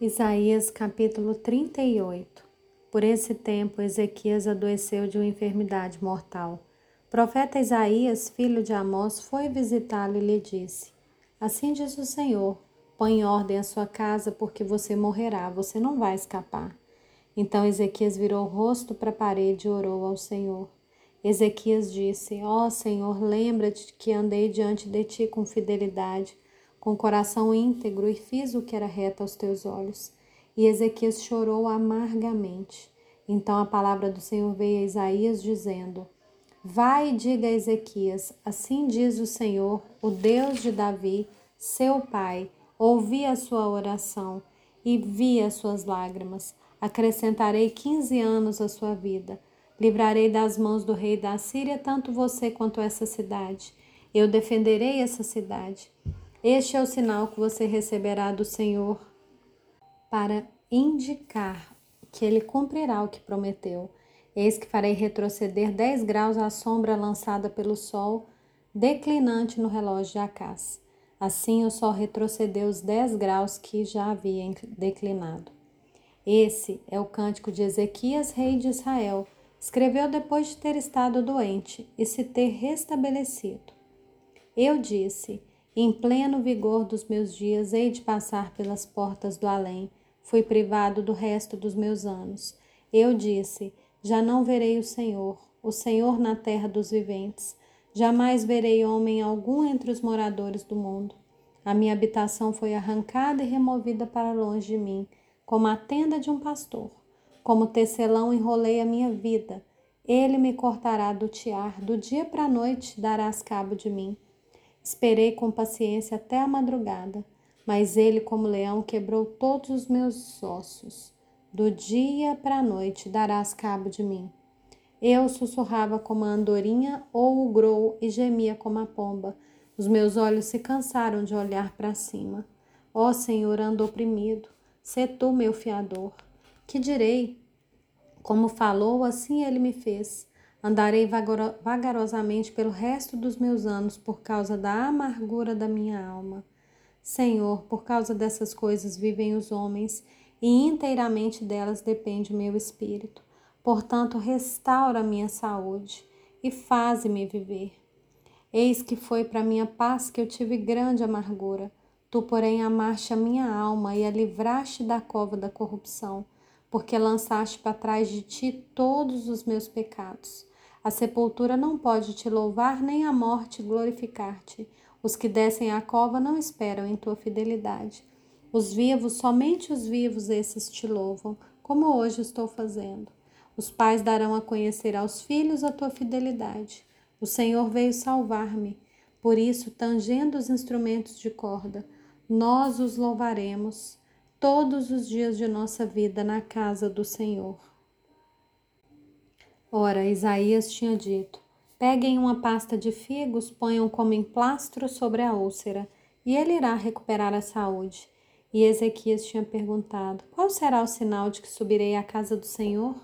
Isaías capítulo 38 Por esse tempo, Ezequias adoeceu de uma enfermidade mortal. O profeta Isaías, filho de Amós, foi visitá-lo e lhe disse: Assim diz o Senhor: Põe em ordem a sua casa, porque você morrerá, você não vai escapar. Então Ezequias virou o rosto para a parede e orou ao Senhor. Ezequias disse: Ó oh, Senhor, lembra-te que andei diante de ti com fidelidade com coração íntegro e fiz o que era reto aos teus olhos. E Ezequias chorou amargamente. Então a palavra do Senhor veio a Isaías dizendo: Vai e diga a Ezequias: Assim diz o Senhor, o Deus de Davi, seu pai, ouvi a sua oração e vi as suas lágrimas. Acrescentarei quinze anos à sua vida. Livrarei das mãos do rei da Síria tanto você quanto essa cidade. Eu defenderei essa cidade. Este é o sinal que você receberá do Senhor para indicar que ele cumprirá o que prometeu. Eis que farei retroceder dez graus a sombra lançada pelo sol declinante no relógio de Acás. Assim o sol retrocedeu os dez graus que já havia declinado. Esse é o cântico de Ezequias, rei de Israel. Escreveu depois de ter estado doente e se ter restabelecido. Eu disse: em pleno vigor dos meus dias, hei de passar pelas portas do além. Fui privado do resto dos meus anos. Eu disse: Já não verei o Senhor, o Senhor na terra dos viventes. Jamais verei homem algum entre os moradores do mundo. A minha habitação foi arrancada e removida para longe de mim, como a tenda de um pastor. Como tecelão enrolei a minha vida. Ele me cortará do tiar, do dia para a noite darás cabo de mim. Esperei com paciência até a madrugada, mas ele, como leão, quebrou todos os meus ossos. Do dia para a noite darás cabo de mim. Eu sussurrava como a andorinha ou o grou e gemia como a pomba. Os meus olhos se cansaram de olhar para cima. Ó Senhor, ando oprimido. Sê tu meu fiador. Que direi? Como falou, assim ele me fez. Andarei vagarosamente pelo resto dos meus anos por causa da amargura da minha alma. Senhor, por causa dessas coisas vivem os homens, e inteiramente delas depende o meu espírito. Portanto, restaura a minha saúde e faze-me viver. Eis que foi para minha paz que eu tive grande amargura. Tu, porém, amaste a minha alma e a livraste da cova da corrupção, porque lançaste para trás de ti todos os meus pecados. A sepultura não pode te louvar, nem a morte glorificar-te. Os que descem à cova não esperam em tua fidelidade. Os vivos, somente os vivos, esses te louvam, como hoje estou fazendo. Os pais darão a conhecer aos filhos a tua fidelidade. O Senhor veio salvar-me. Por isso, tangendo os instrumentos de corda, nós os louvaremos todos os dias de nossa vida na casa do Senhor. Ora, Isaías tinha dito: Peguem uma pasta de figos, ponham como emplastro sobre a úlcera, e ele irá recuperar a saúde. E Ezequias tinha perguntado: Qual será o sinal de que subirei à casa do Senhor?